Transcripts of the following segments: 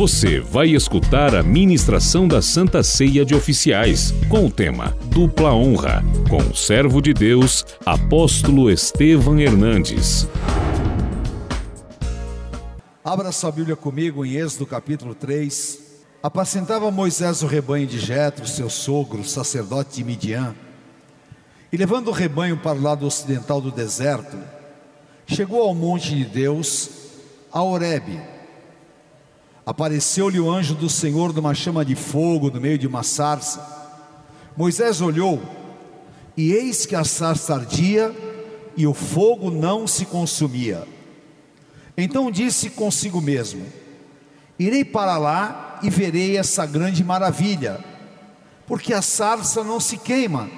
Você vai escutar a ministração da Santa Ceia de Oficiais, com o tema Dupla Honra, com o servo de Deus, apóstolo Estevam Hernandes. Abra sua Bíblia comigo em Êxodo capítulo 3. Apacentava Moisés o rebanho de Jetro, seu sogro, sacerdote de Midian. E levando o rebanho para o lado ocidental do deserto, chegou ao monte de Deus, a Horebe Apareceu-lhe o anjo do Senhor numa chama de fogo no meio de uma sarça. Moisés olhou, e eis que a sarça ardia e o fogo não se consumia. Então disse consigo mesmo: Irei para lá e verei essa grande maravilha, porque a sarça não se queima.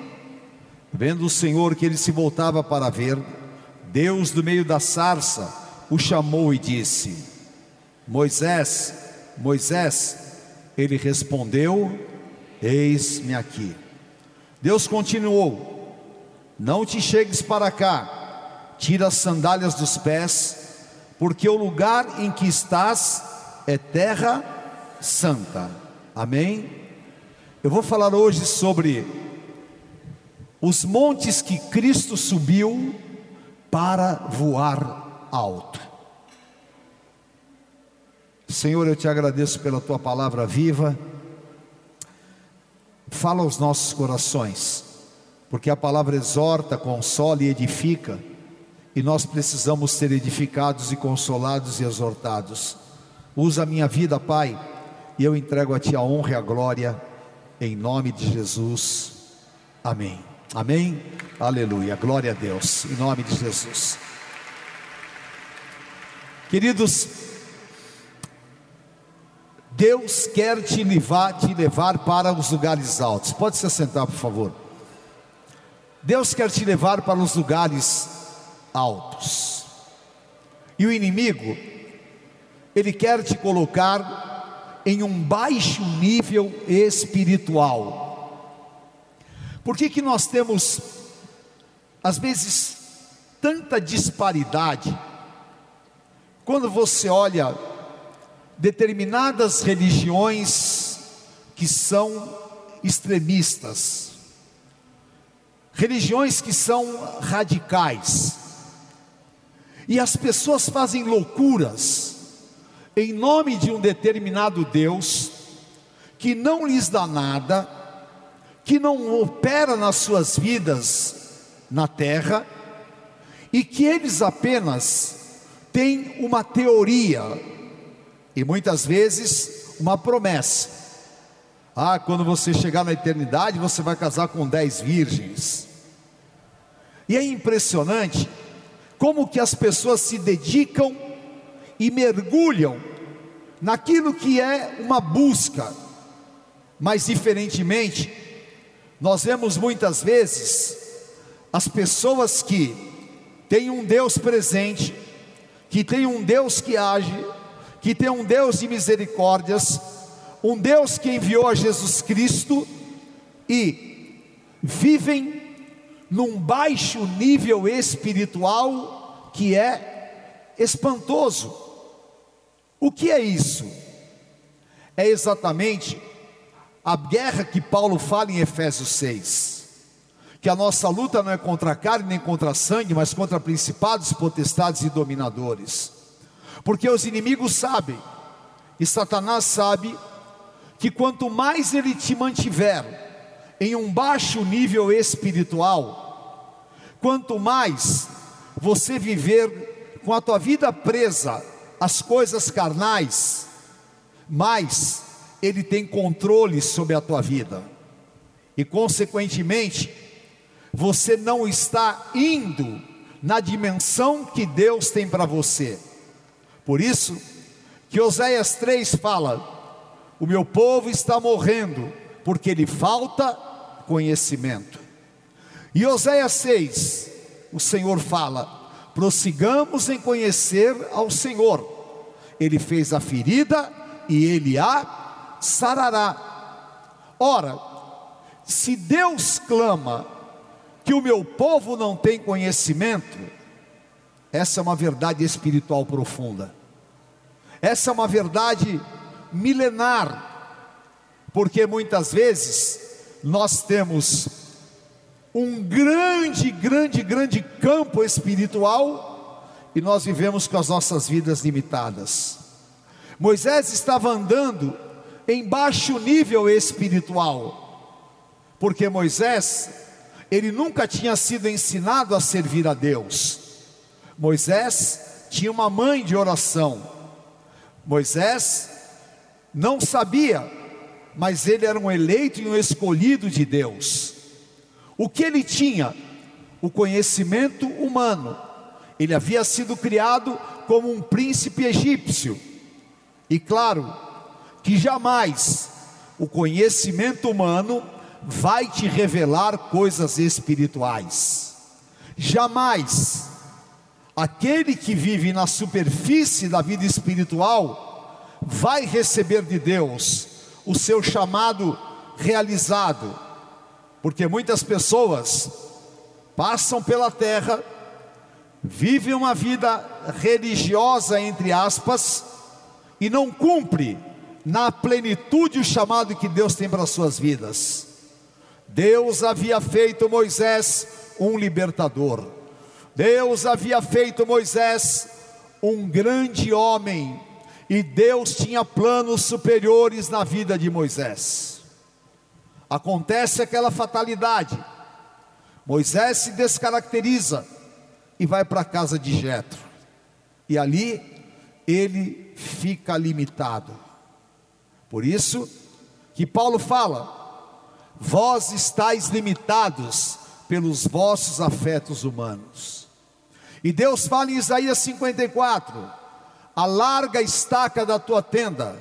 Vendo o Senhor que ele se voltava para ver, Deus do meio da sarça o chamou e disse: Moisés, Moisés, ele respondeu: Eis-me aqui. Deus continuou: Não te chegues para cá, tira as sandálias dos pés, porque o lugar em que estás é terra santa. Amém? Eu vou falar hoje sobre os montes que Cristo subiu para voar alto. Senhor, eu te agradeço pela tua palavra viva. Fala aos nossos corações, porque a palavra exorta, consola e edifica, e nós precisamos ser edificados e consolados e exortados. Usa a minha vida, Pai, e eu entrego a Ti a honra e a glória, em nome de Jesus. Amém. Amém. Aleluia. Glória a Deus. Em nome de Jesus. Queridos, Deus quer te levar, te levar para os lugares altos. Pode se sentar, por favor. Deus quer te levar para os lugares altos. E o inimigo, ele quer te colocar em um baixo nível espiritual. Por que, que nós temos, às vezes, tanta disparidade? Quando você olha determinadas religiões que são extremistas, religiões que são radicais, e as pessoas fazem loucuras em nome de um determinado Deus que não lhes dá nada, que não opera nas suas vidas na terra e que eles apenas têm uma teoria e muitas vezes uma promessa. Ah, quando você chegar na eternidade, você vai casar com dez virgens. E é impressionante como que as pessoas se dedicam e mergulham naquilo que é uma busca. Mas diferentemente, nós vemos muitas vezes as pessoas que têm um Deus presente, que tem um Deus que age, que tem um Deus de misericórdias, um Deus que enviou a Jesus Cristo e vivem num baixo nível espiritual que é espantoso. O que é isso? É exatamente a guerra que Paulo fala em Efésios 6. Que a nossa luta não é contra a carne nem contra a sangue, mas contra principados, potestades e dominadores. Porque os inimigos sabem, e Satanás sabe, que quanto mais ele te mantiver em um baixo nível espiritual, quanto mais você viver com a tua vida presa às coisas carnais, mais ele tem controle sobre a tua vida. E consequentemente, você não está indo na dimensão que Deus tem para você. Por isso que Oséias 3 fala: O meu povo está morrendo porque lhe falta conhecimento. E Oséias 6, o Senhor fala: prossigamos em conhecer ao Senhor. Ele fez a ferida e ele a sarará. Ora, se Deus clama que o meu povo não tem conhecimento, essa é uma verdade espiritual profunda. Essa é uma verdade milenar, porque muitas vezes nós temos um grande, grande, grande campo espiritual e nós vivemos com as nossas vidas limitadas. Moisés estava andando em baixo nível espiritual, porque Moisés, ele nunca tinha sido ensinado a servir a Deus. Moisés tinha uma mãe de oração. Moisés não sabia, mas ele era um eleito e um escolhido de Deus. O que ele tinha? O conhecimento humano. Ele havia sido criado como um príncipe egípcio. E claro, que jamais o conhecimento humano vai te revelar coisas espirituais. Jamais aquele que vive na superfície da vida espiritual vai receber de Deus o seu chamado realizado, porque muitas pessoas passam pela terra, vivem uma vida religiosa, entre aspas, e não cumpre na plenitude o chamado que Deus tem para as suas vidas. Deus havia feito Moisés um libertador. Deus havia feito Moisés um grande homem e Deus tinha planos superiores na vida de Moisés. Acontece aquela fatalidade. Moisés se descaracteriza e vai para a casa de Jetro. E ali ele fica limitado. Por isso que Paulo fala: vós estáis limitados pelos vossos afetos humanos. E Deus fala em Isaías 54: alarga a estaca da tua tenda,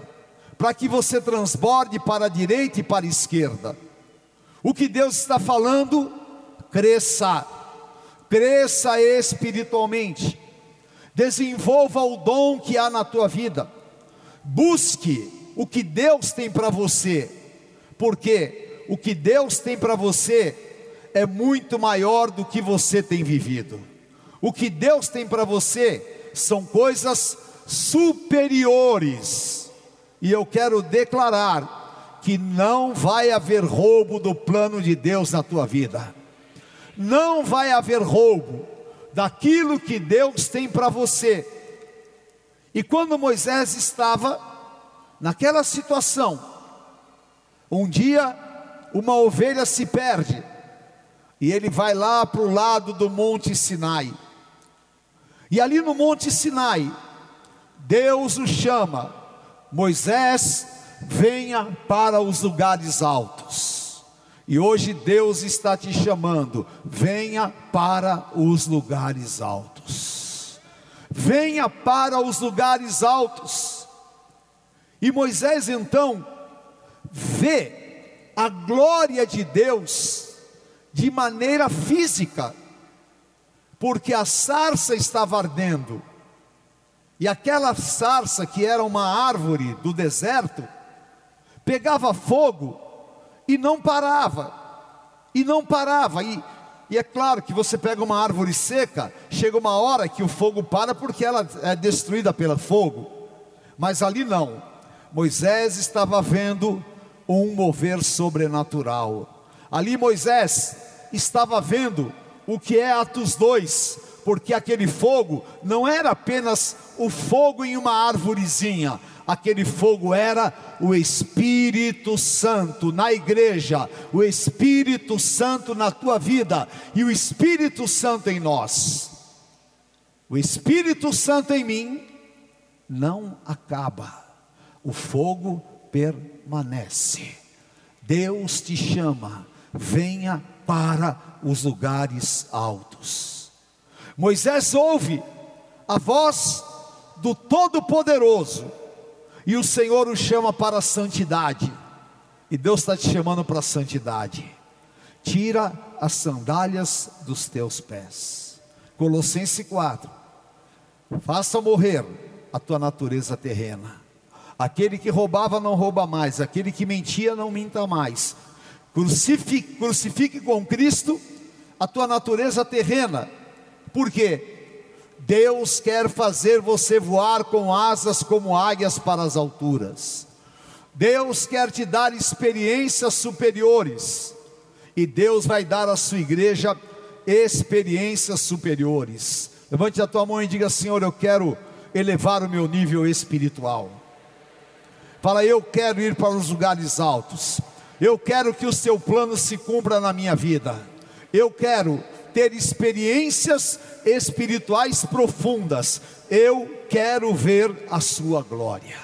para que você transborde para a direita e para a esquerda. O que Deus está falando, cresça, cresça espiritualmente, desenvolva o dom que há na tua vida, busque o que Deus tem para você, porque o que Deus tem para você é muito maior do que você tem vivido. O que Deus tem para você são coisas superiores, e eu quero declarar que não vai haver roubo do plano de Deus na tua vida, não vai haver roubo daquilo que Deus tem para você. E quando Moisés estava naquela situação, um dia uma ovelha se perde, e ele vai lá para o lado do Monte Sinai, e ali no Monte Sinai, Deus o chama, Moisés, venha para os lugares altos. E hoje Deus está te chamando, venha para os lugares altos. Venha para os lugares altos. E Moisés então vê a glória de Deus de maneira física, porque a sarça estava ardendo, e aquela sarça, que era uma árvore do deserto, pegava fogo e não parava, e não parava, e, e é claro que você pega uma árvore seca, chega uma hora que o fogo para porque ela é destruída pelo fogo, mas ali não, Moisés estava vendo um mover sobrenatural. Ali Moisés estava vendo o que é Atos 2, porque aquele fogo não era apenas o fogo em uma árvorezinha, aquele fogo era o Espírito Santo na igreja, o Espírito Santo na tua vida e o Espírito Santo em nós. O Espírito Santo em mim não acaba o fogo permanece. Deus te chama, venha para os lugares altos. Moisés ouve a voz do Todo-Poderoso e o Senhor o chama para a santidade. E Deus está te chamando para a santidade. Tira as sandálias dos teus pés. Colossenses 4. Faça morrer a tua natureza terrena Aquele que roubava não rouba mais, aquele que mentia não minta mais. Crucifique, crucifique com Cristo a tua natureza terrena. Por quê? Deus quer fazer você voar com asas como águias para as alturas. Deus quer te dar experiências superiores, e Deus vai dar à sua igreja experiências superiores. Levante a tua mão e diga: Senhor, eu quero elevar o meu nível espiritual. Fala, eu quero ir para os lugares altos. Eu quero que o seu plano se cumpra na minha vida. Eu quero ter experiências espirituais profundas. Eu quero ver a sua glória.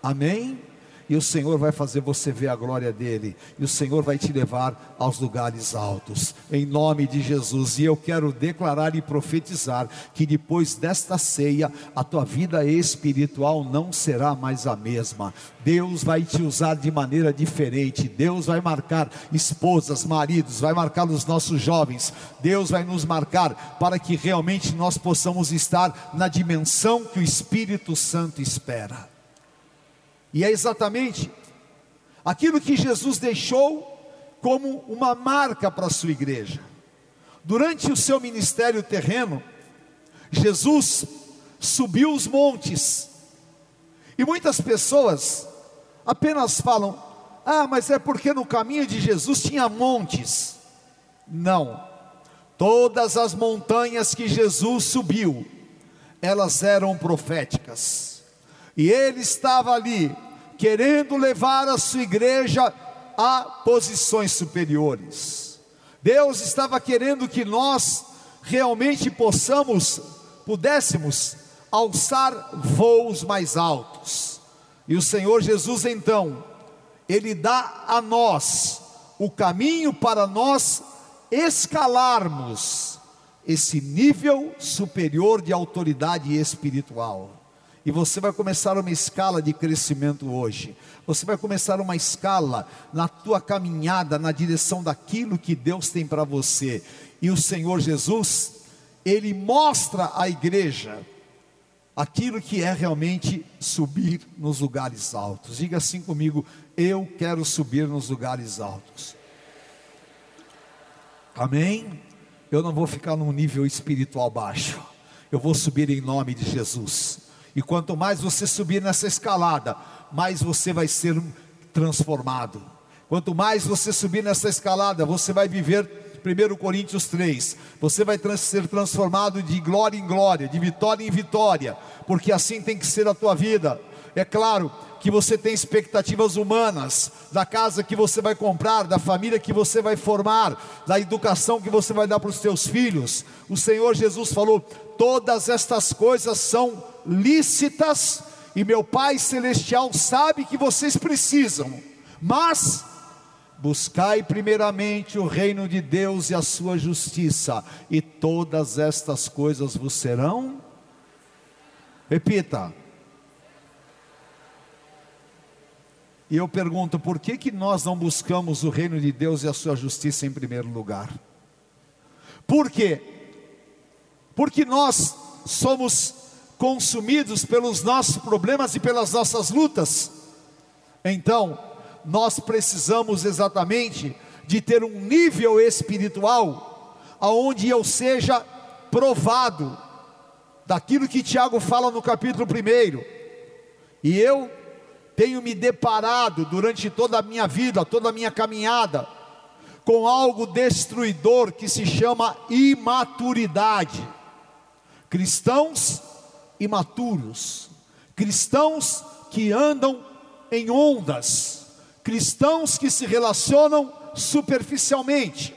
Amém? E o Senhor vai fazer você ver a glória dele, e o Senhor vai te levar aos lugares altos, em nome de Jesus. E eu quero declarar e profetizar que depois desta ceia, a tua vida espiritual não será mais a mesma. Deus vai te usar de maneira diferente, Deus vai marcar esposas, maridos, vai marcar os nossos jovens, Deus vai nos marcar para que realmente nós possamos estar na dimensão que o Espírito Santo espera. E é exatamente aquilo que Jesus deixou como uma marca para a sua igreja. Durante o seu ministério terreno, Jesus subiu os montes. E muitas pessoas apenas falam: "Ah, mas é porque no caminho de Jesus tinha montes". Não. Todas as montanhas que Jesus subiu, elas eram proféticas. E ele estava ali, querendo levar a sua igreja a posições superiores. Deus estava querendo que nós realmente possamos, pudéssemos alçar voos mais altos. E o Senhor Jesus então, ele dá a nós o caminho para nós escalarmos esse nível superior de autoridade espiritual. E você vai começar uma escala de crescimento hoje. Você vai começar uma escala na tua caminhada na direção daquilo que Deus tem para você. E o Senhor Jesus, ele mostra à igreja aquilo que é realmente subir nos lugares altos. Diga assim comigo: eu quero subir nos lugares altos. Amém? Eu não vou ficar num nível espiritual baixo. Eu vou subir em nome de Jesus. E quanto mais você subir nessa escalada, mais você vai ser transformado. Quanto mais você subir nessa escalada, você vai viver 1 Coríntios 3. Você vai ser transformado de glória em glória, de vitória em vitória, porque assim tem que ser a tua vida. É claro que você tem expectativas humanas da casa que você vai comprar, da família que você vai formar, da educação que você vai dar para os seus filhos. O Senhor Jesus falou: todas estas coisas são lícitas e meu Pai Celestial sabe que vocês precisam, mas buscai primeiramente o reino de Deus e a sua justiça, e todas estas coisas vos serão. Repita. E eu pergunto, por que, que nós não buscamos o reino de Deus e a sua justiça em primeiro lugar? Por quê? porque nós somos consumidos pelos nossos problemas e pelas nossas lutas. Então, nós precisamos exatamente de ter um nível espiritual aonde eu seja provado daquilo que Tiago fala no capítulo 1. E eu tenho me deparado durante toda a minha vida, toda a minha caminhada, com algo destruidor que se chama imaturidade. Cristãos imaturos, cristãos que andam em ondas, cristãos que se relacionam superficialmente,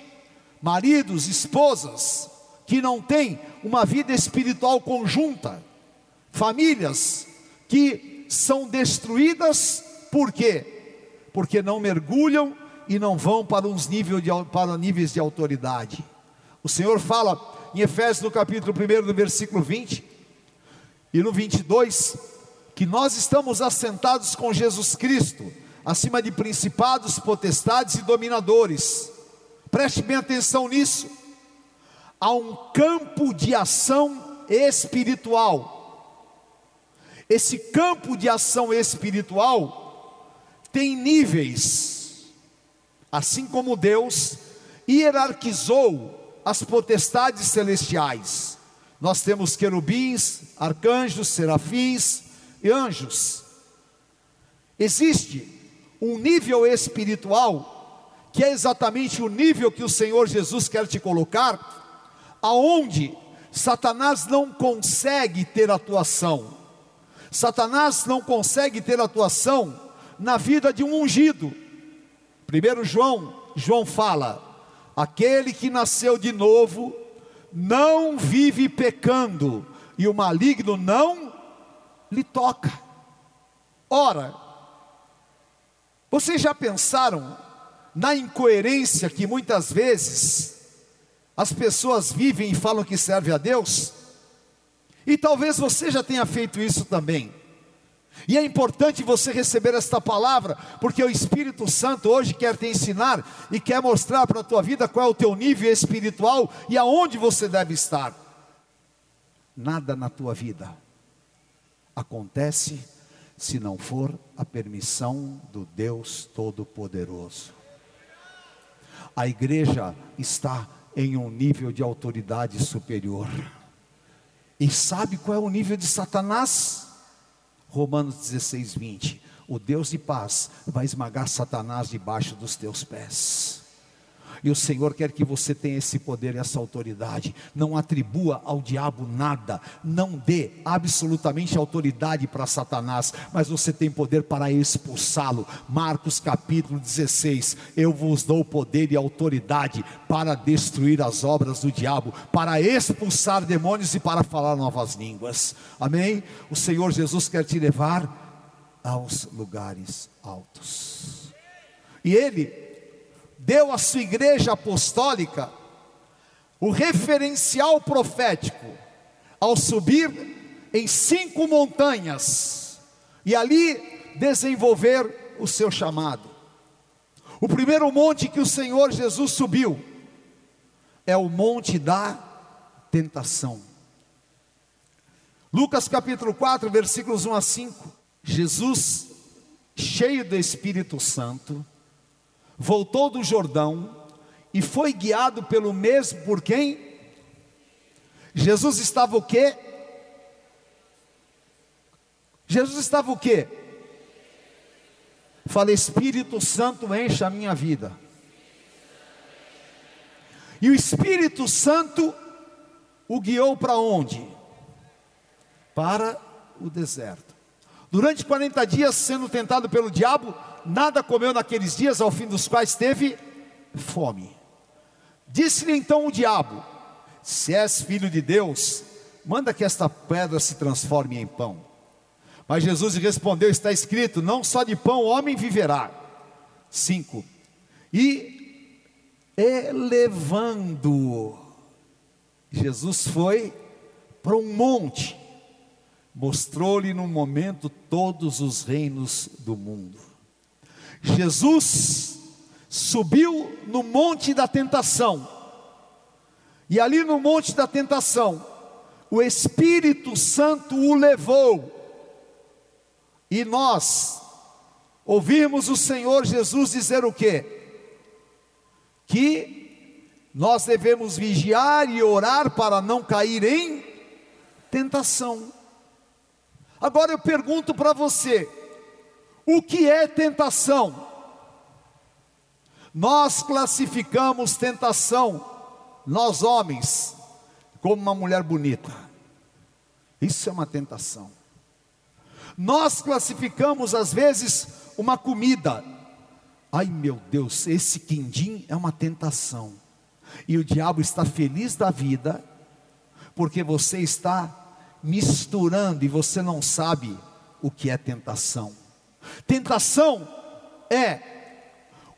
maridos, esposas que não têm uma vida espiritual conjunta, famílias que são destruídas por quê? Porque não mergulham e não vão para uns níveis de, para níveis de autoridade. O Senhor fala em Efésios no capítulo 1, no versículo 20 e no 22, que nós estamos assentados com Jesus Cristo, acima de principados, potestades e dominadores. Preste bem atenção nisso. Há um campo de ação espiritual. Esse campo de ação espiritual tem níveis, assim como Deus hierarquizou as potestades celestiais. Nós temos querubins, arcanjos, serafins e anjos. Existe um nível espiritual, que é exatamente o nível que o Senhor Jesus quer te colocar, aonde Satanás não consegue ter atuação. Satanás não consegue ter atuação na vida de um ungido. Primeiro João, João fala: aquele que nasceu de novo não vive pecando, e o maligno não lhe toca. Ora, vocês já pensaram na incoerência que muitas vezes as pessoas vivem e falam que serve a Deus? E talvez você já tenha feito isso também. E é importante você receber esta palavra, porque o Espírito Santo hoje quer te ensinar e quer mostrar para a tua vida qual é o teu nível espiritual e aonde você deve estar. Nada na tua vida acontece se não for a permissão do Deus Todo-Poderoso. A igreja está em um nível de autoridade superior. E sabe qual é o nível de Satanás? Romanos 16, 20. O Deus de paz vai esmagar Satanás debaixo dos teus pés. E o Senhor quer que você tenha esse poder e essa autoridade. Não atribua ao diabo nada. Não dê absolutamente autoridade para Satanás. Mas você tem poder para expulsá-lo. Marcos capítulo 16. Eu vos dou poder e autoridade para destruir as obras do diabo, para expulsar demônios e para falar novas línguas. Amém? O Senhor Jesus quer te levar aos lugares altos. E Ele deu à sua igreja apostólica o referencial profético ao subir em cinco montanhas e ali desenvolver o seu chamado. O primeiro monte que o Senhor Jesus subiu é o monte da tentação. Lucas capítulo 4, versículos 1 a 5. Jesus, cheio do Espírito Santo, voltou do Jordão e foi guiado pelo mesmo por quem? Jesus estava o quê? Jesus estava o quê? Fala, Espírito Santo enche a minha vida. E o Espírito Santo o guiou para onde? Para o deserto. Durante 40 dias sendo tentado pelo diabo, nada comeu naqueles dias, ao fim dos quais teve fome. Disse-lhe então o diabo: Se és filho de Deus, manda que esta pedra se transforme em pão. Mas Jesus respondeu: Está escrito: Não só de pão o homem viverá. 5. E elevando, Jesus foi para um monte, mostrou-lhe no momento todos os reinos do mundo. Jesus subiu no monte da tentação, e ali no monte da tentação, o Espírito Santo o levou, e nós ouvimos o Senhor Jesus dizer o que? Que nós devemos vigiar e orar para não cair em tentação. Agora eu pergunto para você, o que é tentação? Nós classificamos tentação, nós homens, como uma mulher bonita. Isso é uma tentação. Nós classificamos às vezes uma comida. Ai meu Deus, esse quindim é uma tentação. E o diabo está feliz da vida, porque você está misturando e você não sabe o que é tentação. Tentação é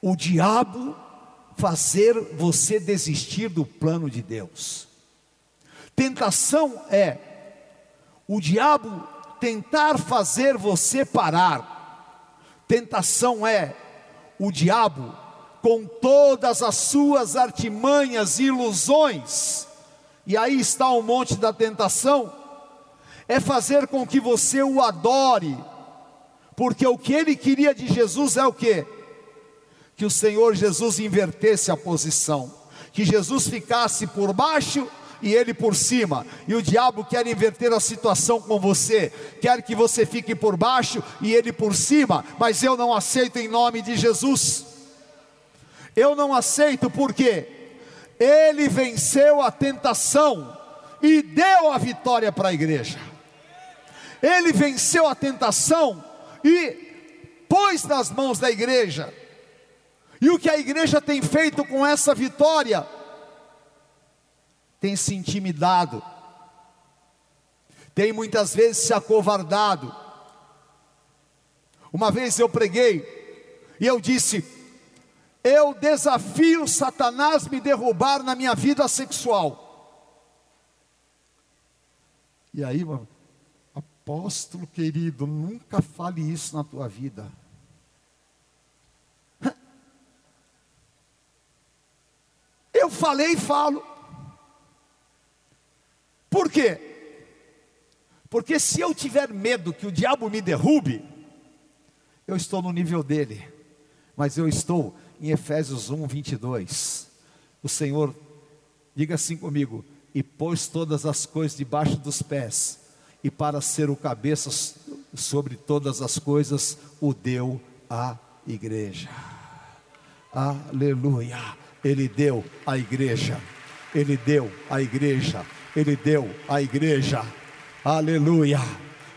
o diabo fazer você desistir do plano de Deus. Tentação é o diabo tentar fazer você parar. Tentação é o diabo com todas as suas artimanhas e ilusões. E aí está o monte da tentação, é fazer com que você o adore porque o que ele queria de Jesus é o que? Que o Senhor Jesus invertesse a posição, que Jesus ficasse por baixo e ele por cima. E o diabo quer inverter a situação com você, quer que você fique por baixo e ele por cima, mas eu não aceito em nome de Jesus. Eu não aceito porque ele venceu a tentação e deu a vitória para a igreja. Ele venceu a tentação e pôs nas mãos da igreja. E o que a igreja tem feito com essa vitória? Tem se intimidado, tem muitas vezes se acovardado. Uma vez eu preguei e eu disse: eu desafio Satanás me derrubar na minha vida sexual. E aí, apóstolo querido, nunca fale isso na tua vida. Eu falei e falo. Por quê? Porque se eu tiver medo que o diabo me derrube, eu estou no nível dele, mas eu estou em Efésios 1, 22. O Senhor, diga assim comigo: e pôs todas as coisas debaixo dos pés, e para ser o cabeça sobre todas as coisas, o deu à igreja. Aleluia. Ele deu à igreja. Ele deu à igreja. Ele deu à igreja. Aleluia.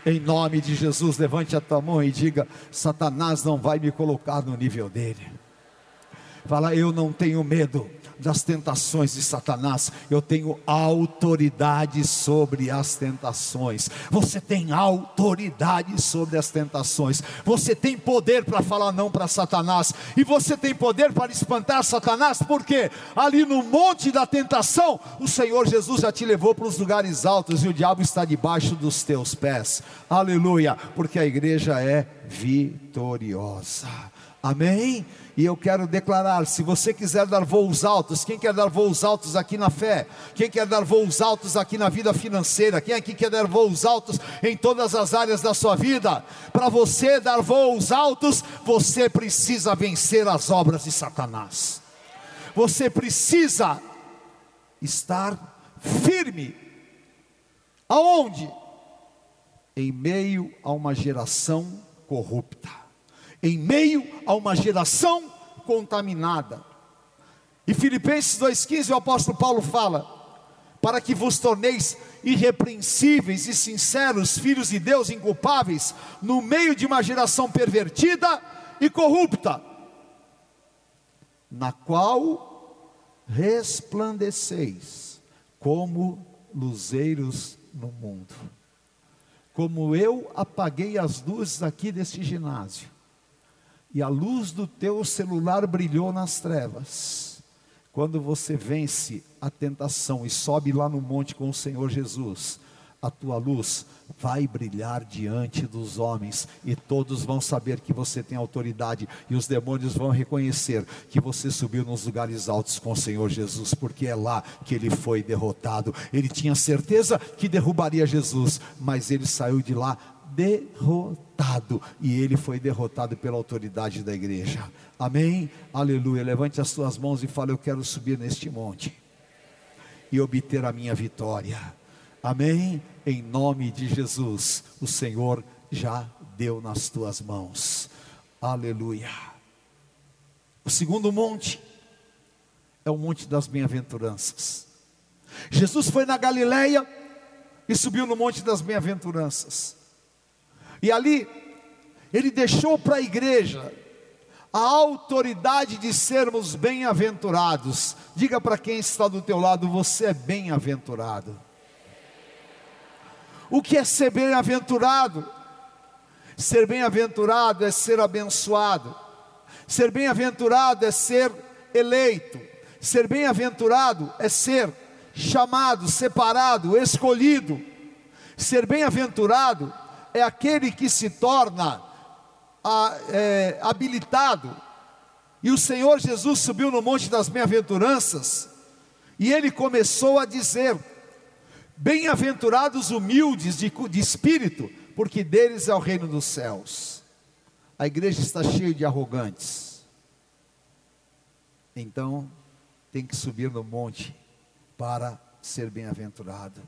Em nome de Jesus, levante a tua mão e diga: Satanás não vai me colocar no nível dele. Fala, eu não tenho medo das tentações de Satanás, eu tenho autoridade sobre as tentações. Você tem autoridade sobre as tentações. Você tem poder para falar não para Satanás, e você tem poder para espantar Satanás, porque ali no monte da tentação, o Senhor Jesus já te levou para os lugares altos e o diabo está debaixo dos teus pés. Aleluia, porque a igreja é vitoriosa. Amém? E eu quero declarar: se você quiser dar voos altos, quem quer dar voos altos aqui na fé? Quem quer dar voos altos aqui na vida financeira? Quem aqui quer dar voos altos em todas as áreas da sua vida? Para você dar voos altos, você precisa vencer as obras de Satanás. Você precisa estar firme. Aonde? Em meio a uma geração corrupta em meio a uma geração contaminada. E Filipenses 2,15 o apóstolo Paulo fala: para que vos torneis irrepreensíveis e sinceros, filhos de Deus inculpáveis, no meio de uma geração pervertida e corrupta, na qual resplandeceis como luzeiros no mundo. Como eu apaguei as luzes aqui deste ginásio, e a luz do teu celular brilhou nas trevas. Quando você vence a tentação e sobe lá no monte com o Senhor Jesus, a tua luz vai brilhar diante dos homens e todos vão saber que você tem autoridade e os demônios vão reconhecer que você subiu nos lugares altos com o Senhor Jesus, porque é lá que ele foi derrotado. Ele tinha certeza que derrubaria Jesus, mas ele saiu de lá derrotado e ele foi derrotado pela autoridade da igreja. Amém? Aleluia. Levante as suas mãos e fale: Eu quero subir neste monte e obter a minha vitória. Amém? Em nome de Jesus, o Senhor já deu nas tuas mãos. Aleluia. O segundo monte é o monte das bem-aventuranças. Jesus foi na Galileia e subiu no monte das bem-aventuranças. E ali, ele deixou para a igreja a autoridade de sermos bem-aventurados. Diga para quem está do teu lado, você é bem-aventurado. O que é ser bem-aventurado? Ser bem-aventurado é ser abençoado. Ser bem-aventurado é ser eleito. Ser bem-aventurado é ser chamado, separado, escolhido. Ser bem-aventurado é aquele que se torna a, é, habilitado. E o Senhor Jesus subiu no Monte das Bem-aventuranças, e ele começou a dizer: Bem-aventurados humildes de, de espírito, porque deles é o reino dos céus. A igreja está cheia de arrogantes. Então, tem que subir no monte para ser bem-aventurado.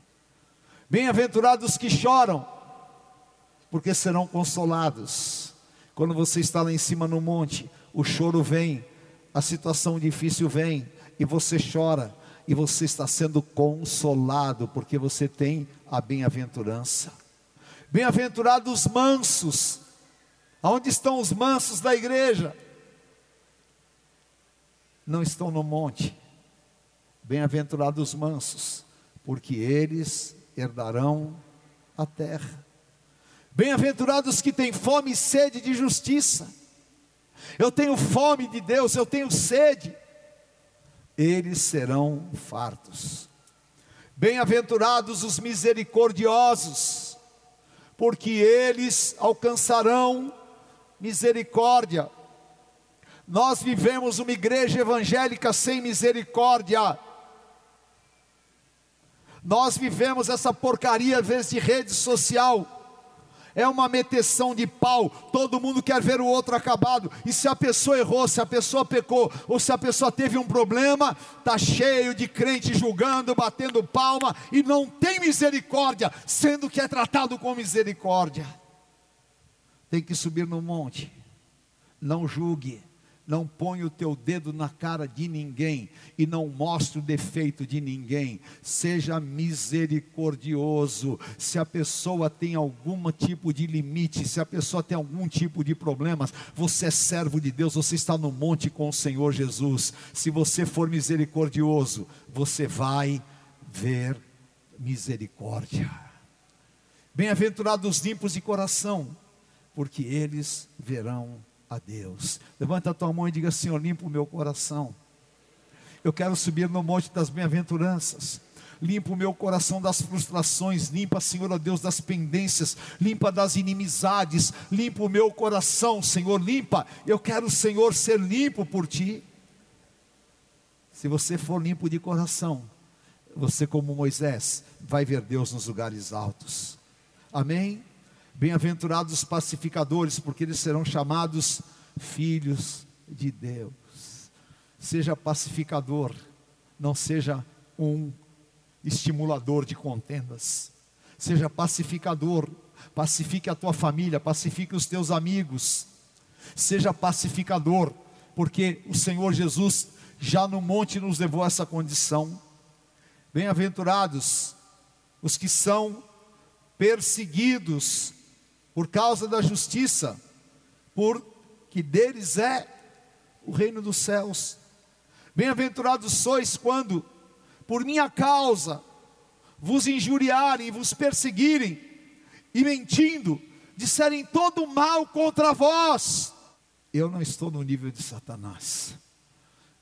Bem-aventurados que choram, porque serão consolados. Quando você está lá em cima no monte, o choro vem, a situação difícil vem, e você chora, e você está sendo consolado, porque você tem a bem-aventurança. Bem-aventurados mansos, aonde estão os mansos da igreja? Não estão no monte. Bem-aventurados mansos, porque eles herdarão a terra. Bem-aventurados que têm fome e sede de justiça. Eu tenho fome de Deus, eu tenho sede. Eles serão fartos. Bem-aventurados os misericordiosos, porque eles alcançarão misericórdia. Nós vivemos uma igreja evangélica sem misericórdia. Nós vivemos essa porcaria às vezes de rede social é uma meteção de pau, todo mundo quer ver o outro acabado, e se a pessoa errou, se a pessoa pecou, ou se a pessoa teve um problema, está cheio de crente julgando, batendo palma, e não tem misericórdia, sendo que é tratado com misericórdia. Tem que subir no monte, não julgue não põe o teu dedo na cara de ninguém e não mostre o defeito de ninguém. Seja misericordioso. Se a pessoa tem algum tipo de limite, se a pessoa tem algum tipo de problemas, você é servo de Deus, você está no monte com o Senhor Jesus. Se você for misericordioso, você vai ver misericórdia. Bem-aventurados limpos de coração, porque eles verão a Deus. Levanta a tua mão e diga: Senhor, limpa o meu coração. Eu quero subir no monte das bem-aventuranças. Limpa o meu coração das frustrações, limpa, Senhor, a Deus, das pendências, limpa das inimizades, limpa o meu coração, Senhor, limpa. Eu quero, Senhor, ser limpo por ti. Se você for limpo de coração, você, como Moisés, vai ver Deus nos lugares altos. Amém? Bem-aventurados os pacificadores, porque eles serão chamados filhos de Deus. Seja pacificador, não seja um estimulador de contendas. Seja pacificador, pacifique a tua família, pacifique os teus amigos. Seja pacificador, porque o Senhor Jesus já no monte nos levou a essa condição. Bem-aventurados os que são perseguidos por causa da justiça, porque deles é o reino dos céus. Bem-aventurados sois quando, por minha causa, vos injuriarem, vos perseguirem, e mentindo, disserem todo mal contra vós. Eu não estou no nível de Satanás,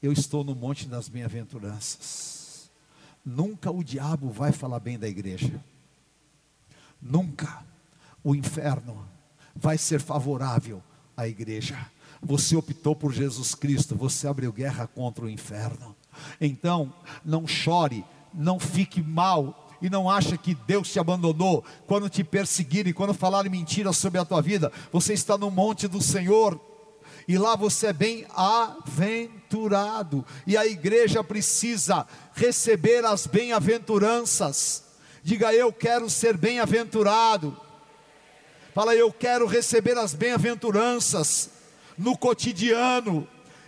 eu estou no monte das bem-aventuranças. Nunca o diabo vai falar bem da igreja, nunca o inferno vai ser favorável à igreja. Você optou por Jesus Cristo, você abriu guerra contra o inferno. Então, não chore, não fique mal e não acha que Deus te abandonou quando te perseguirem, quando falarem mentiras sobre a tua vida. Você está no monte do Senhor e lá você é bem aventurado. E a igreja precisa receber as bem-aventuranças. Diga eu quero ser bem-aventurado. Fala, eu quero receber as bem-aventuranças no cotidiano.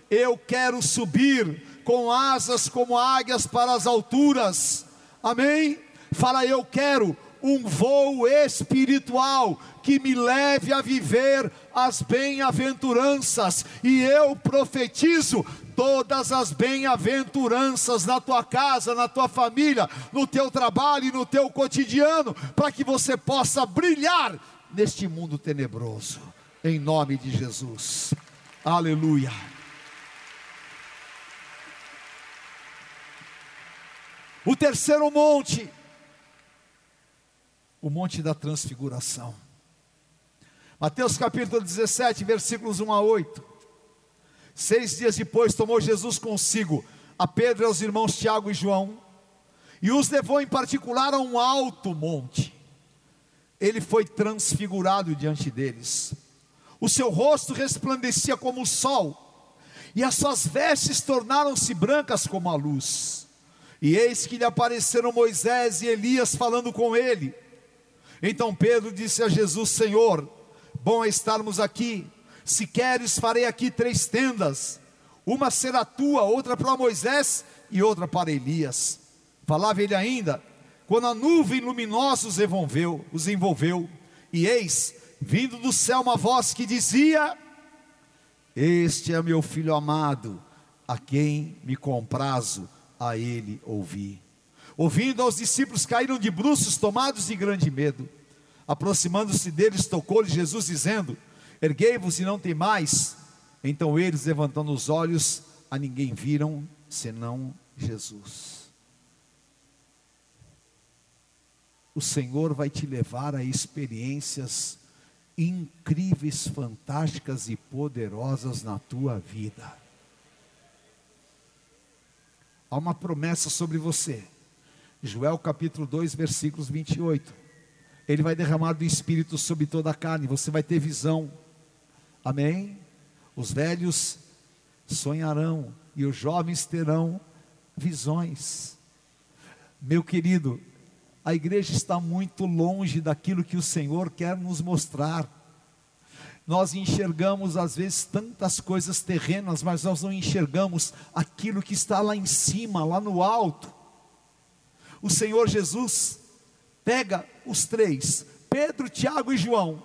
Eu quero subir com asas como águias para as alturas. Amém? Fala, eu quero um voo espiritual que me leve a viver as bem-aventuranças, e eu profetizo todas as bem-aventuranças na tua casa, na tua família, no teu trabalho e no teu cotidiano, para que você possa brilhar neste mundo tenebroso, em nome de Jesus. Aleluia. O terceiro monte, o monte da transfiguração. Mateus capítulo 17, versículos 1 a 8. Seis dias depois tomou Jesus consigo a Pedro e aos irmãos Tiago e João, e os levou em particular a um alto monte ele foi transfigurado diante deles. O seu rosto resplandecia como o sol, e as suas vestes tornaram-se brancas como a luz. E eis que lhe apareceram Moisés e Elias falando com ele. Então Pedro disse a Jesus: Senhor, bom é estarmos aqui. Se queres, farei aqui três tendas: uma será tua, outra para Moisés e outra para Elias. Falava ele ainda, quando a nuvem luminosa os envolveu, os envolveu, e eis, vindo do céu uma voz que dizia: Este é meu filho amado, a quem me comprazo a ele ouvi. Ouvindo aos discípulos, caíram de bruços, tomados de grande medo. Aproximando-se deles, tocou-lhe Jesus, dizendo: Erguei-vos e não tem mais. Então eles, levantando os olhos, a ninguém viram, senão Jesus. O Senhor vai te levar a experiências incríveis, fantásticas e poderosas na tua vida há uma promessa sobre você. Joel capítulo 2, versículos 28. Ele vai derramar do Espírito sobre toda a carne, você vai ter visão. Amém? Os velhos sonharão e os jovens terão visões. Meu querido, a igreja está muito longe daquilo que o Senhor quer nos mostrar. Nós enxergamos às vezes tantas coisas terrenas, mas nós não enxergamos aquilo que está lá em cima, lá no alto. O Senhor Jesus pega os três, Pedro, Tiago e João,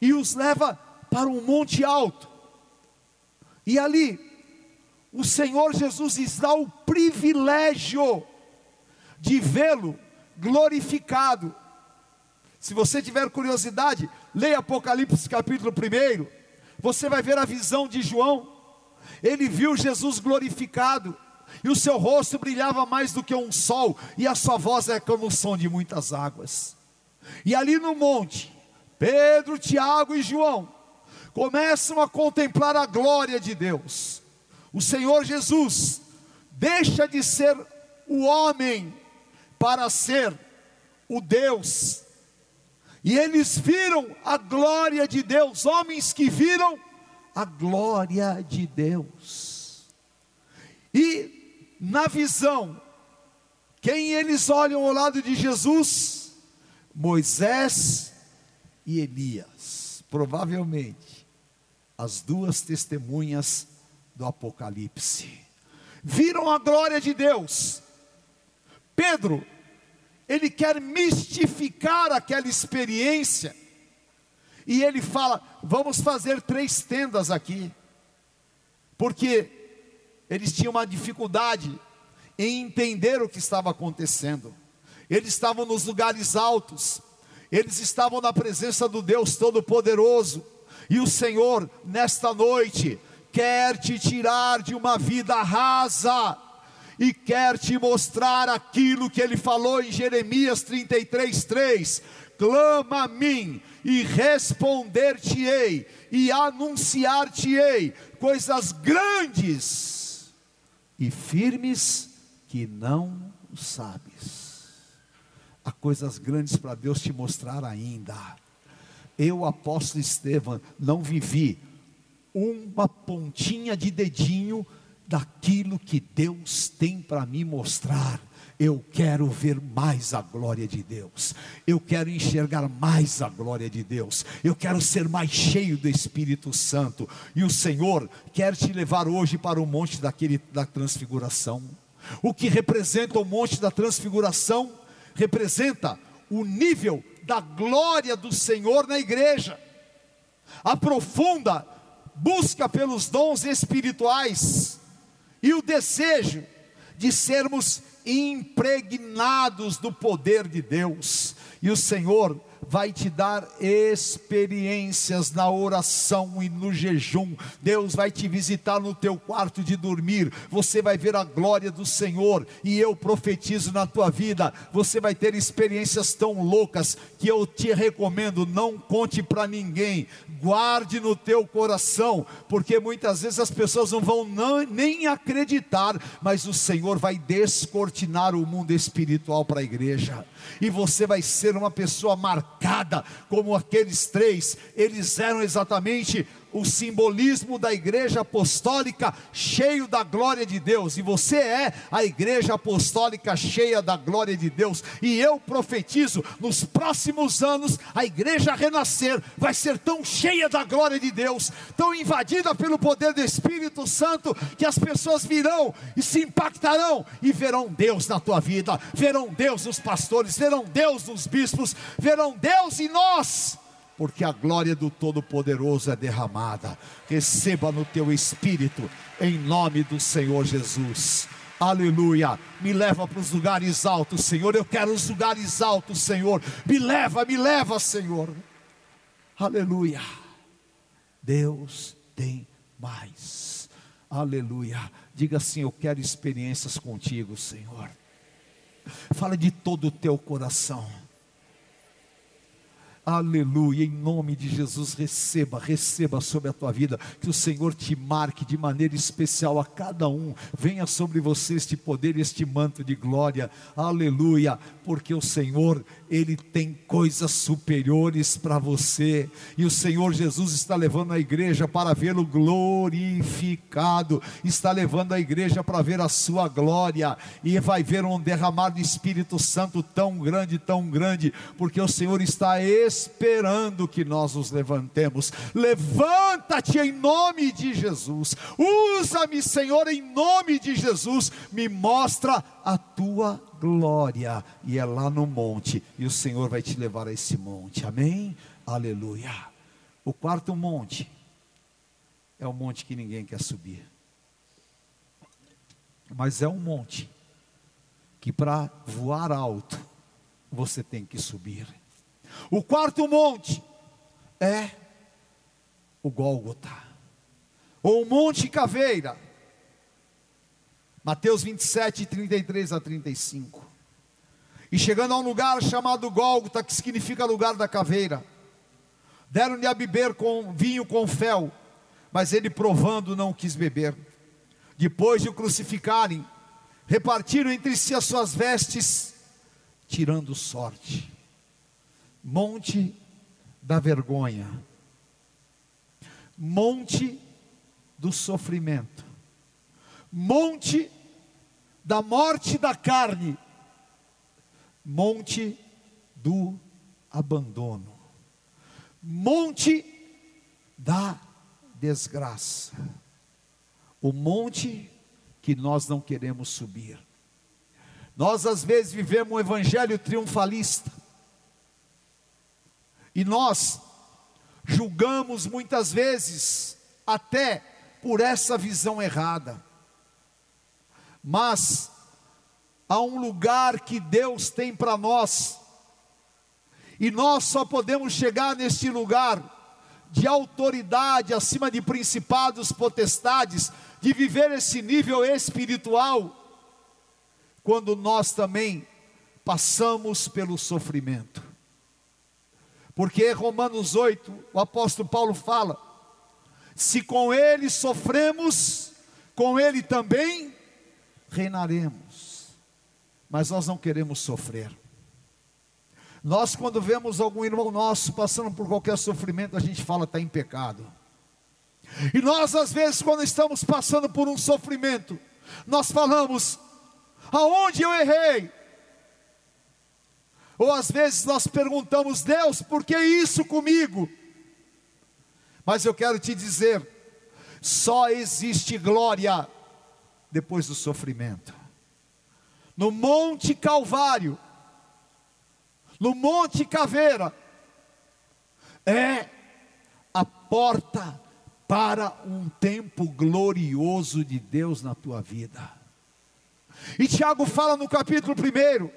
e os leva para um monte alto. E ali, o Senhor Jesus lhes dá o privilégio de vê-lo glorificado. Se você tiver curiosidade, leia Apocalipse capítulo 1. Você vai ver a visão de João. Ele viu Jesus glorificado, e o seu rosto brilhava mais do que um sol, e a sua voz é como o som de muitas águas. E ali no monte, Pedro, Tiago e João começam a contemplar a glória de Deus. O Senhor Jesus deixa de ser o homem para ser o Deus e eles viram a glória de Deus, homens que viram a glória de Deus. E na visão, quem eles olham ao lado de Jesus? Moisés e Elias, provavelmente as duas testemunhas do Apocalipse. Viram a glória de Deus. Pedro ele quer mistificar aquela experiência, e ele fala: vamos fazer três tendas aqui, porque eles tinham uma dificuldade em entender o que estava acontecendo, eles estavam nos lugares altos, eles estavam na presença do Deus Todo-Poderoso, e o Senhor, nesta noite, quer te tirar de uma vida rasa, e quer te mostrar aquilo que ele falou em Jeremias 33:3. Clama a mim e responder-te-ei e anunciar-te-ei coisas grandes e firmes que não sabes. Há coisas grandes para Deus te mostrar ainda. Eu, apóstolo Estevão, não vivi uma pontinha de dedinho daquilo que Deus tem para me mostrar. Eu quero ver mais a glória de Deus. Eu quero enxergar mais a glória de Deus. Eu quero ser mais cheio do Espírito Santo. E o Senhor quer te levar hoje para o monte daquele da transfiguração. O que representa o monte da transfiguração representa o nível da glória do Senhor na igreja. A profunda busca pelos dons espirituais e o desejo de sermos impregnados do poder de Deus. E o Senhor vai te dar experiências na oração e no jejum. Deus vai te visitar no teu quarto de dormir. Você vai ver a glória do Senhor e eu profetizo na tua vida. Você vai ter experiências tão loucas que eu te recomendo, não conte para ninguém. Guarde no teu coração, porque muitas vezes as pessoas não vão não, nem acreditar, mas o Senhor vai descortinar o mundo espiritual para a igreja. E você vai ser uma pessoa marcada como aqueles três, eles eram exatamente o simbolismo da igreja apostólica cheio da glória de Deus, e você é a igreja apostólica cheia da glória de Deus, e eu profetizo: nos próximos anos, a igreja renascer vai ser tão cheia da glória de Deus, tão invadida pelo poder do Espírito Santo, que as pessoas virão e se impactarão e verão Deus na tua vida, verão Deus nos pastores, verão Deus nos bispos, verão Deus em nós porque a glória do Todo-Poderoso é derramada. Receba no teu espírito, em nome do Senhor Jesus. Aleluia. Me leva para os lugares altos, Senhor. Eu quero os lugares altos, Senhor. Me leva, me leva, Senhor. Aleluia. Deus tem mais. Aleluia. Diga assim: Eu quero experiências contigo, Senhor. Fala de todo o teu coração. Aleluia, em nome de Jesus, receba, receba sobre a tua vida, que o Senhor te marque de maneira especial a cada um, venha sobre você este poder, este manto de glória, aleluia, porque o Senhor, Ele tem coisas superiores para você, e o Senhor Jesus está levando a igreja para vê-lo glorificado, está levando a igreja para ver a sua glória, e vai ver um derramar do Espírito Santo tão grande, tão grande, porque o Senhor está esperando que nós nos levantemos. Levanta-te em nome de Jesus. Usa-me, Senhor, em nome de Jesus. Me mostra a tua glória. E é lá no monte. E o Senhor vai te levar a esse monte. Amém? Aleluia. O quarto monte é o monte que ninguém quer subir. Mas é um monte que para voar alto você tem que subir. O quarto monte é o Gólgota, ou o Monte Caveira. Mateus 27, 33 a 35. E chegando a um lugar chamado Gólgota, que significa lugar da caveira, deram-lhe a beber com vinho com fel, mas ele provando não quis beber. Depois de o crucificarem, repartiram entre si as suas vestes, tirando sorte. Monte da vergonha, monte do sofrimento, monte da morte da carne, monte do abandono, monte da desgraça, o monte que nós não queremos subir. Nós às vezes vivemos um evangelho triunfalista, e nós julgamos muitas vezes até por essa visão errada. Mas há um lugar que Deus tem para nós, e nós só podemos chegar neste lugar de autoridade acima de principados, potestades, de viver esse nível espiritual, quando nós também passamos pelo sofrimento. Porque Romanos 8, o apóstolo Paulo fala: se com ele sofremos, com ele também reinaremos. Mas nós não queremos sofrer. Nós, quando vemos algum irmão nosso passando por qualquer sofrimento, a gente fala está em pecado. E nós, às vezes, quando estamos passando por um sofrimento, nós falamos: aonde eu errei? Ou às vezes nós perguntamos, Deus, por que isso comigo? Mas eu quero te dizer, só existe glória depois do sofrimento. No Monte Calvário, no Monte Caveira, é a porta para um tempo glorioso de Deus na tua vida. E Tiago fala no capítulo 1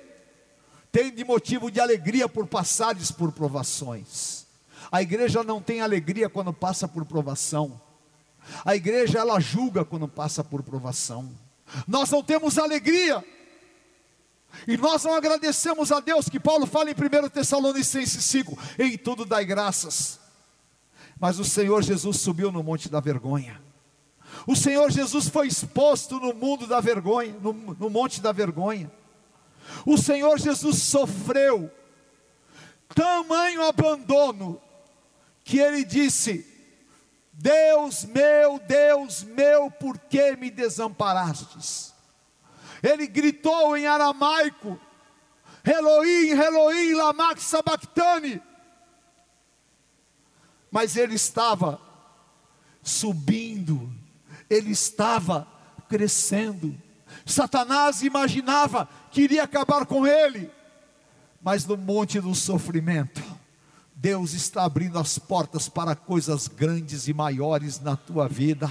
tem de motivo de alegria por passares por provações. A igreja não tem alegria quando passa por provação. A igreja ela julga quando passa por provação. Nós não temos alegria. E nós não agradecemos a Deus, que Paulo fala em 1 Tessalonicenses 5, em tudo dai graças. Mas o Senhor Jesus subiu no monte da vergonha. O Senhor Jesus foi exposto no mundo da vergonha, no, no monte da vergonha. O Senhor Jesus sofreu tamanho abandono que ele disse: Deus meu, Deus meu, por que me desamparastes? Ele gritou em aramaico: Elohim, Elohim, lama sabachthani. Mas ele estava subindo, ele estava crescendo. Satanás imaginava que iria acabar com ele, mas no monte do sofrimento, Deus está abrindo as portas para coisas grandes e maiores na tua vida.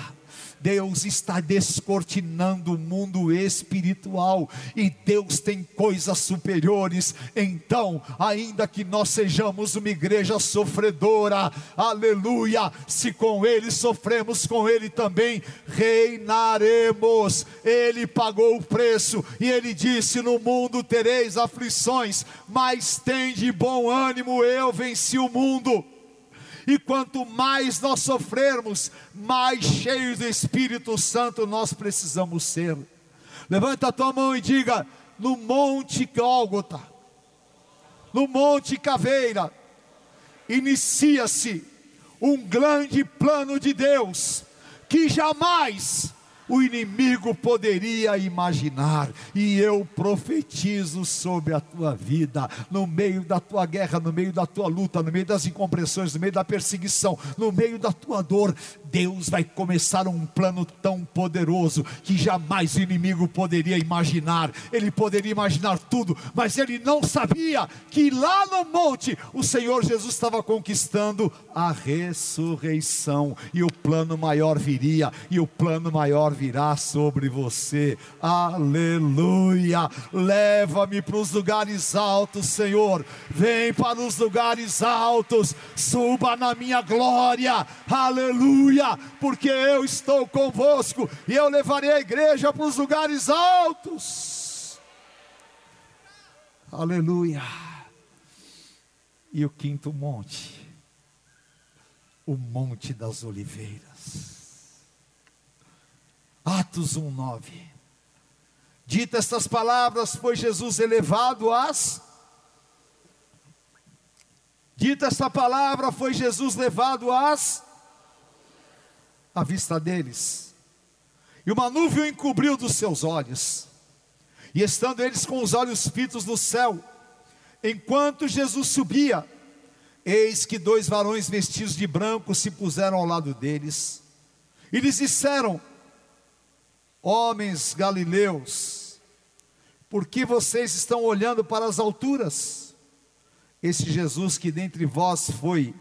Deus está descortinando o mundo espiritual e Deus tem coisas superiores. Então, ainda que nós sejamos uma igreja sofredora, aleluia, se com Ele sofremos, com Ele também reinaremos. Ele pagou o preço e Ele disse: No mundo tereis aflições, mas tem de bom ânimo, eu venci o mundo. E quanto mais nós sofrermos, mais cheios do Espírito Santo nós precisamos ser. Levanta a tua mão e diga: no Monte Gólgota, no Monte Caveira, inicia-se um grande plano de Deus que jamais o inimigo poderia imaginar, e eu profetizo sobre a tua vida, no meio da tua guerra, no meio da tua luta, no meio das incompreensões, no meio da perseguição, no meio da tua dor, Deus vai começar um plano tão poderoso que jamais o inimigo poderia imaginar. Ele poderia imaginar tudo, mas ele não sabia que lá no monte o Senhor Jesus estava conquistando a ressurreição, e o plano maior viria, e o plano maior virá sobre você. Aleluia! Leva-me para os lugares altos, Senhor. Vem para os lugares altos. Suba na minha glória. Aleluia! Porque eu estou convosco e eu levarei a igreja para os lugares altos. Aleluia! E o quinto monte, o Monte das Oliveiras. Atos 1:9. Dita estas palavras, foi Jesus elevado às Dita esta palavra, foi Jesus levado às à vista deles. E uma nuvem o encobriu dos seus olhos. E estando eles com os olhos fitos no céu, enquanto Jesus subia, eis que dois varões vestidos de branco se puseram ao lado deles. E lhes disseram: Homens galileus, por que vocês estão olhando para as alturas? Esse Jesus que dentre vós foi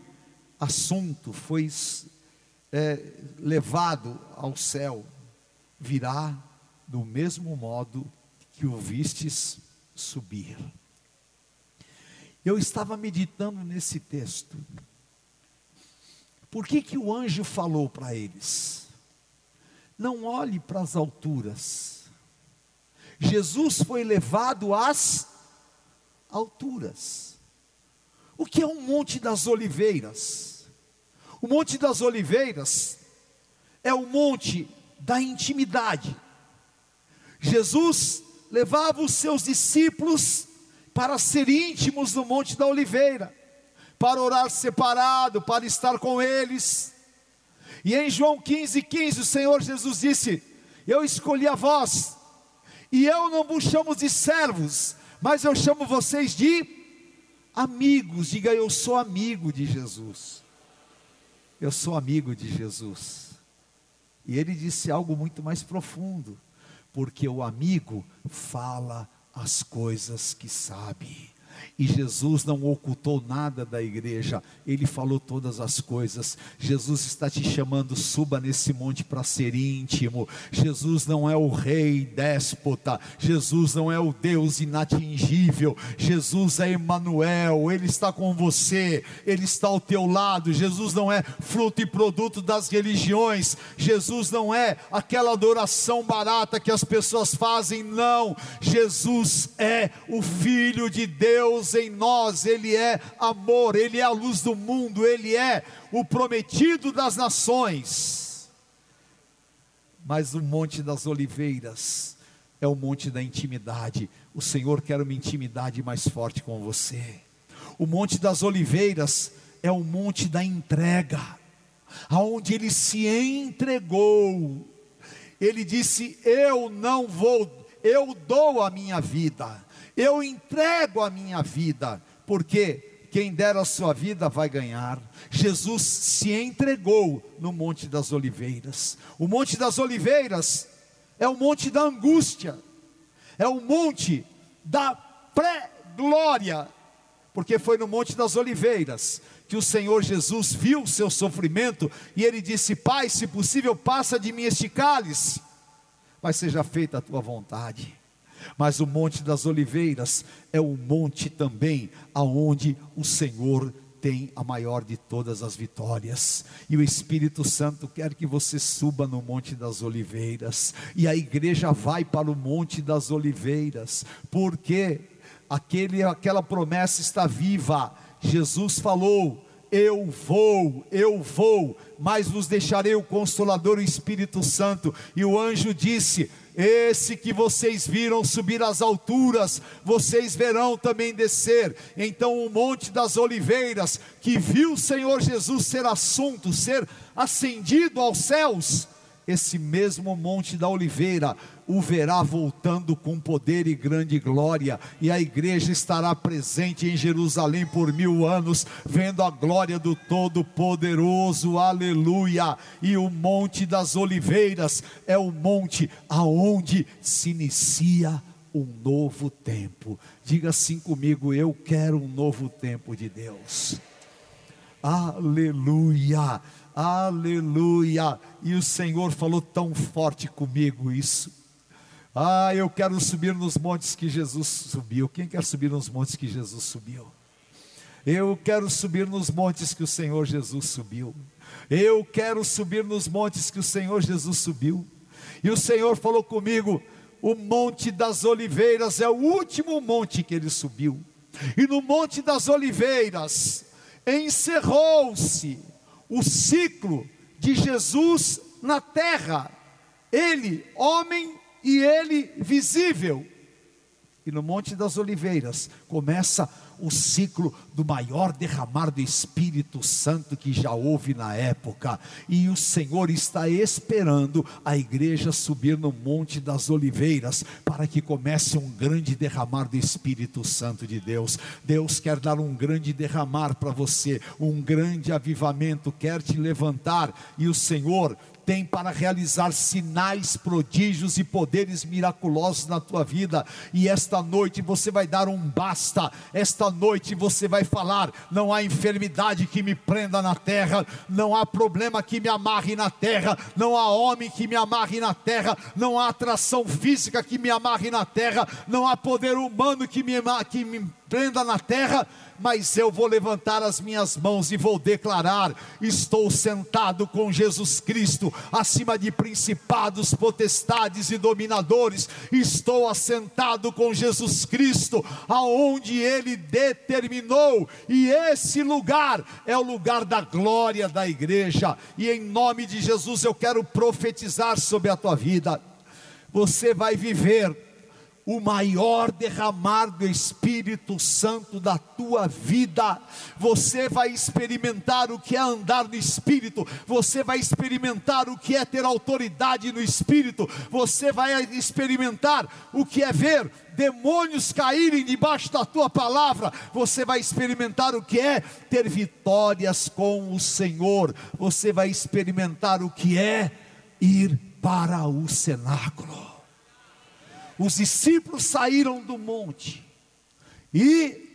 assunto, foi é, levado ao céu, virá do mesmo modo que o vistes subir. Eu estava meditando nesse texto. Por que, que o anjo falou para eles? Não olhe para as alturas. Jesus foi levado às alturas. O que é o Monte das Oliveiras? O Monte das Oliveiras é o monte da intimidade. Jesus levava os seus discípulos para ser íntimos no Monte da Oliveira, para orar separado, para estar com eles e em João 15, 15, o Senhor Jesus disse: Eu escolhi a vós, e eu não vos chamo de servos, mas eu chamo vocês de amigos. Diga, eu sou amigo de Jesus. Eu sou amigo de Jesus. E ele disse algo muito mais profundo, porque o amigo fala as coisas que sabe. E Jesus não ocultou nada da igreja, ele falou todas as coisas. Jesus está te chamando, suba nesse monte para ser íntimo. Jesus não é o rei déspota, Jesus não é o Deus inatingível. Jesus é Emmanuel, ele está com você, ele está ao teu lado. Jesus não é fruto e produto das religiões. Jesus não é aquela adoração barata que as pessoas fazem, não. Jesus é o filho de Deus Deus em nós, Ele é amor, Ele é a luz do mundo, Ele é o prometido das nações. Mas o Monte das Oliveiras é o monte da intimidade. O Senhor quer uma intimidade mais forte com você. O Monte das Oliveiras é o monte da entrega. aonde ele se entregou. Ele disse: Eu não vou, eu dou a minha vida, eu entrego a minha vida, porque quem der a sua vida vai ganhar. Jesus se entregou no Monte das Oliveiras. O Monte das Oliveiras é o monte da angústia, é o monte da pré-glória, porque foi no Monte das Oliveiras que o Senhor Jesus viu o seu sofrimento e ele disse: Pai, se possível, passa de mim este cálice, mas seja feita a tua vontade. Mas o Monte das Oliveiras é o monte também aonde o Senhor tem a maior de todas as vitórias. E o Espírito Santo quer que você suba no Monte das Oliveiras. E a igreja vai para o Monte das Oliveiras, porque aquele, aquela promessa está viva. Jesus falou: Eu vou, eu vou, mas vos deixarei o Consolador, o Espírito Santo. E o anjo disse: esse que vocês viram subir às alturas, vocês verão também descer. Então, o Monte das Oliveiras, que viu o Senhor Jesus ser assunto, ser ascendido aos céus, esse mesmo Monte da Oliveira o verá voltando com poder e grande glória, e a igreja estará presente em Jerusalém por mil anos, vendo a glória do Todo-Poderoso, aleluia. E o Monte das Oliveiras é o monte aonde se inicia um novo tempo. Diga assim comigo: eu quero um novo tempo de Deus. Aleluia. Aleluia! E o Senhor falou tão forte comigo isso. Ah, eu quero subir nos montes que Jesus subiu. Quem quer subir nos montes que Jesus subiu? Eu quero subir nos montes que o Senhor Jesus subiu. Eu quero subir nos montes que o Senhor Jesus subiu. E o Senhor falou comigo: o Monte das Oliveiras é o último monte que ele subiu. E no Monte das Oliveiras encerrou-se o ciclo de Jesus na terra. Ele, homem, e ele visível. E no Monte das Oliveiras começa o ciclo do maior derramar do Espírito Santo que já houve na época. E o Senhor está esperando a igreja subir no Monte das Oliveiras para que comece um grande derramar do Espírito Santo de Deus. Deus quer dar um grande derramar para você, um grande avivamento, quer te levantar. E o Senhor tem para realizar sinais, prodígios e poderes miraculosos na tua vida. E esta noite você vai dar um basta. Esta noite você vai falar: não há enfermidade que me prenda na terra, não há problema que me amarre na terra, não há homem que me amarre na terra, não há atração física que me amarre na terra, não há poder humano que me, que me prenda na terra mas eu vou levantar as minhas mãos e vou declarar: estou sentado com Jesus Cristo, acima de principados, potestades e dominadores, estou assentado com Jesus Cristo, aonde Ele determinou, e esse lugar é o lugar da glória da igreja, e em nome de Jesus eu quero profetizar sobre a tua vida. Você vai viver o maior derramar do Espírito Santo da tua vida. Você vai experimentar o que é andar no Espírito, você vai experimentar o que é ter autoridade no Espírito, você vai experimentar o que é ver demônios caírem debaixo da tua palavra, você vai experimentar o que é ter vitórias com o Senhor, você vai experimentar o que é ir para o cenáculo os discípulos saíram do monte e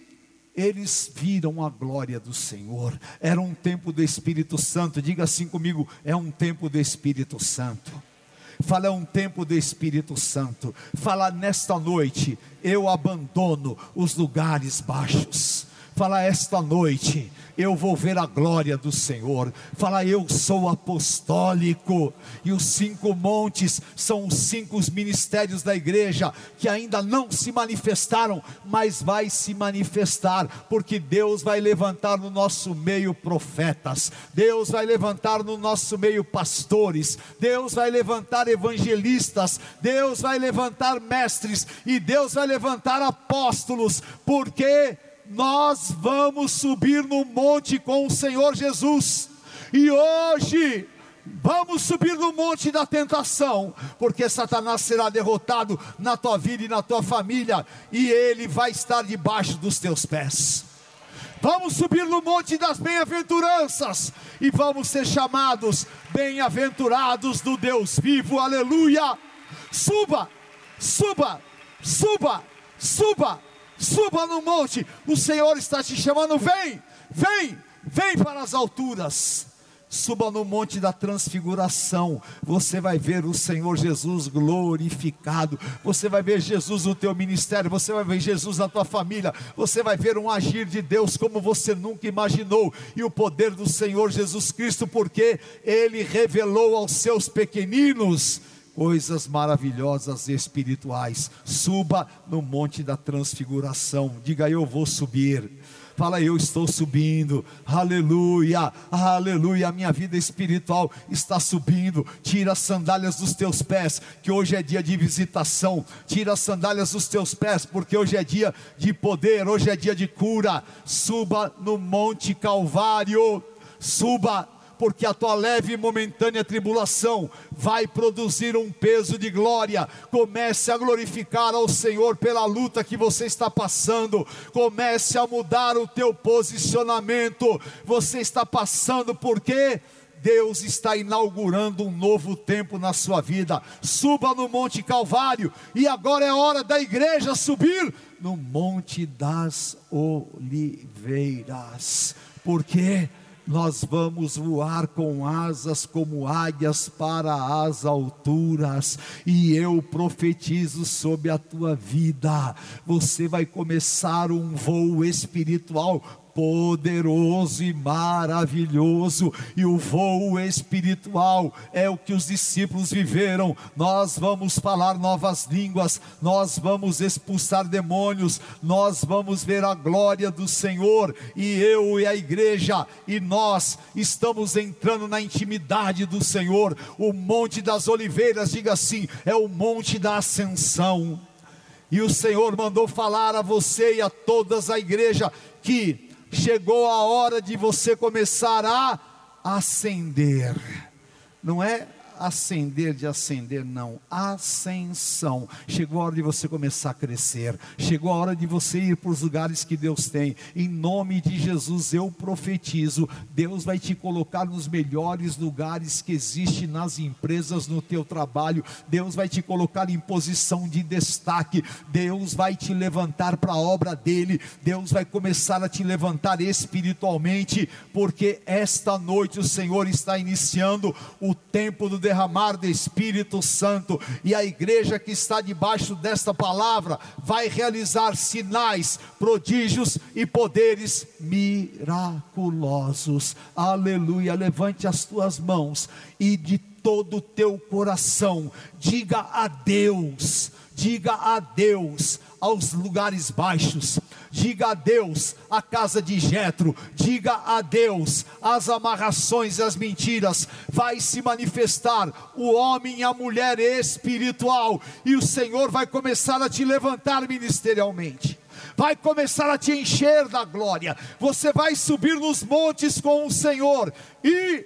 eles viram a glória do Senhor. Era um tempo do Espírito Santo. Diga assim comigo: é um tempo do Espírito Santo. Fala, é um tempo do Espírito Santo. Fala, nesta noite eu abandono os lugares baixos. Fala, esta noite eu vou ver a glória do Senhor. Fala, eu sou apostólico. E os cinco montes são os cinco ministérios da igreja que ainda não se manifestaram, mas vai se manifestar, porque Deus vai levantar no nosso meio profetas, Deus vai levantar no nosso meio pastores, Deus vai levantar evangelistas, Deus vai levantar mestres e Deus vai levantar apóstolos, porque nós vamos subir no monte com o Senhor Jesus. E hoje, Vamos subir no monte da tentação, porque Satanás será derrotado na tua vida e na tua família, e ele vai estar debaixo dos teus pés. Vamos subir no monte das bem-aventuranças e vamos ser chamados bem-aventurados do Deus vivo, aleluia. Suba, suba, suba, suba, suba no monte. O Senhor está te chamando, vem, vem, vem para as alturas suba no monte da transfiguração, você vai ver o Senhor Jesus glorificado, você vai ver Jesus no teu ministério, você vai ver Jesus na tua família, você vai ver um agir de Deus como você nunca imaginou, e o poder do Senhor Jesus Cristo, porque Ele revelou aos seus pequeninos coisas maravilhosas espirituais. Suba no monte da transfiguração, diga eu vou subir Fala, eu estou subindo. Aleluia, aleluia. A minha vida espiritual está subindo. Tira as sandálias dos teus pés, que hoje é dia de visitação. Tira as sandálias dos teus pés, porque hoje é dia de poder, hoje é dia de cura. Suba no Monte Calvário. Suba porque a tua leve e momentânea tribulação vai produzir um peso de glória. Comece a glorificar ao Senhor pela luta que você está passando. Comece a mudar o teu posicionamento. Você está passando porque Deus está inaugurando um novo tempo na sua vida. Suba no Monte Calvário e agora é hora da igreja subir no Monte das Oliveiras. Porque nós vamos voar com asas como águias para as alturas, e eu profetizo sobre a tua vida, você vai começar um voo espiritual poderoso e maravilhoso, e o voo espiritual é o que os discípulos viveram. Nós vamos falar novas línguas, nós vamos expulsar demônios, nós vamos ver a glória do Senhor, e eu e a igreja, e nós estamos entrando na intimidade do Senhor. O Monte das Oliveiras, diga assim, é o Monte da Ascensão. E o Senhor mandou falar a você e a todas a igreja que chegou a hora de você começar a ascender. Não é ascender de ascender, não, ascensão. Chegou a hora de você começar a crescer, chegou a hora de você ir para os lugares que Deus tem. Em nome de Jesus eu profetizo: Deus vai te colocar nos melhores lugares que existe nas empresas, no teu trabalho. Deus vai te colocar em posição de destaque. Deus vai te levantar para a obra dele. Deus vai começar a te levantar espiritualmente, porque esta noite o Senhor está iniciando o tempo do derramar do Espírito Santo, e a igreja que está debaixo desta palavra vai realizar sinais, prodígios e poderes miraculosos. Aleluia. Levante as tuas mãos e de todo o teu coração diga a Deus, diga a Deus aos lugares baixos, diga adeus à casa de Jetro, diga adeus às amarrações e às mentiras, vai se manifestar o homem e a mulher espiritual, e o Senhor vai começar a te levantar ministerialmente. Vai começar a te encher da glória. Você vai subir nos montes com o Senhor. E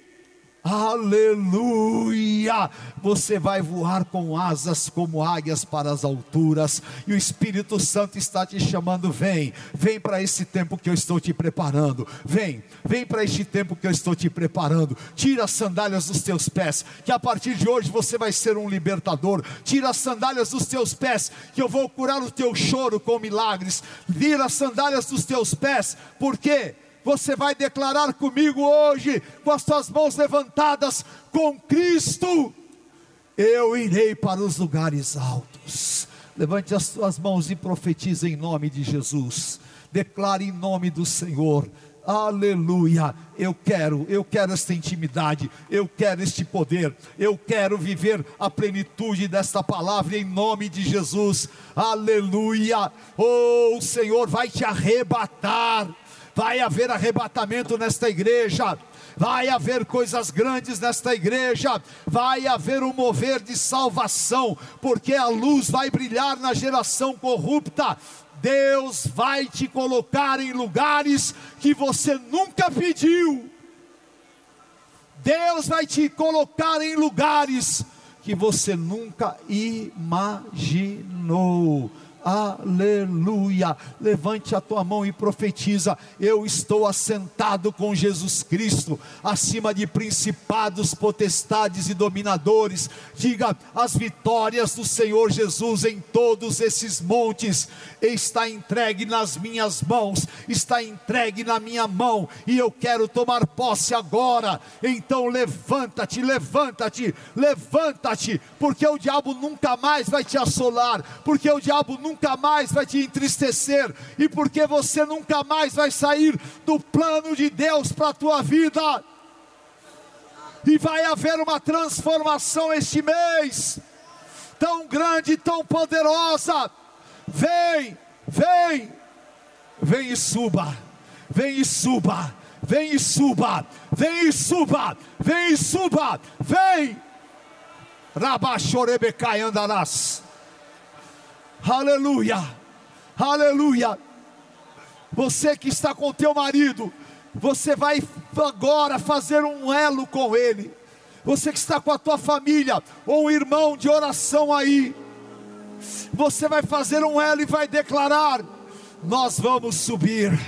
Aleluia! Você vai voar com asas como águias para as alturas, e o Espírito Santo está te chamando. Vem, vem para esse tempo que eu estou te preparando. Vem, vem para este tempo que eu estou te preparando. Tira as sandálias dos teus pés, que a partir de hoje você vai ser um libertador. Tira as sandálias dos teus pés, que eu vou curar o teu choro com milagres. Tira as sandálias dos teus pés, por quê? Você vai declarar comigo hoje, com as tuas mãos levantadas, com Cristo, eu irei para os lugares altos. Levante as tuas mãos e profetize em nome de Jesus. Declare em nome do Senhor. Aleluia. Eu quero, eu quero esta intimidade, eu quero este poder, eu quero viver a plenitude desta palavra em nome de Jesus. Aleluia. Oh, o Senhor vai te arrebatar vai haver arrebatamento nesta igreja. Vai haver coisas grandes nesta igreja, vai haver um mover de salvação, porque a luz vai brilhar na geração corrupta. Deus vai te colocar em lugares que você nunca pediu. Deus vai te colocar em lugares que você nunca imaginou. Aleluia. Levante a tua mão e profetiza: Eu estou assentado com Jesus Cristo, acima de principados, potestades e dominadores. Diga: as vitórias do Senhor Jesus em todos esses montes está entregue nas minhas mãos, está entregue na minha mão, e eu quero tomar posse agora. Então levanta-te, levanta-te, levanta-te, porque o diabo nunca mais vai te assolar, porque o diabo nunca nunca mais vai te entristecer e porque você nunca mais vai sair do plano de Deus para a tua vida. E vai haver uma transformação este mês, tão grande, tão poderosa. Vem, vem, vem e suba, vem e suba, vem e suba, vem e suba, vem e suba, vem. Rabachorebecai andarás. Aleluia, aleluia. Você que está com teu marido, você vai agora fazer um elo com ele. Você que está com a tua família, ou um irmão de oração aí, você vai fazer um elo e vai declarar: Nós vamos subir,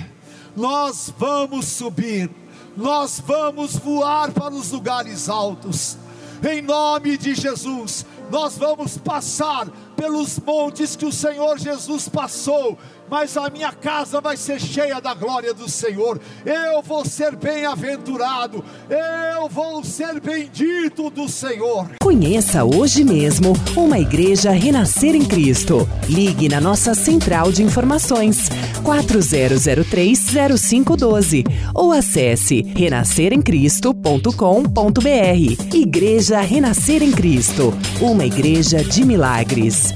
nós vamos subir, nós vamos voar para os lugares altos, em nome de Jesus, nós vamos passar pelos montes que o Senhor Jesus passou, mas a minha casa vai ser cheia da glória do Senhor. Eu vou ser bem-aventurado, eu vou ser bendito do Senhor. Conheça hoje mesmo uma igreja renascer em Cristo. Ligue na nossa central de informações 40030512 ou acesse renasceremcristo.com.br. Igreja Renascer em Cristo, uma igreja de milagres.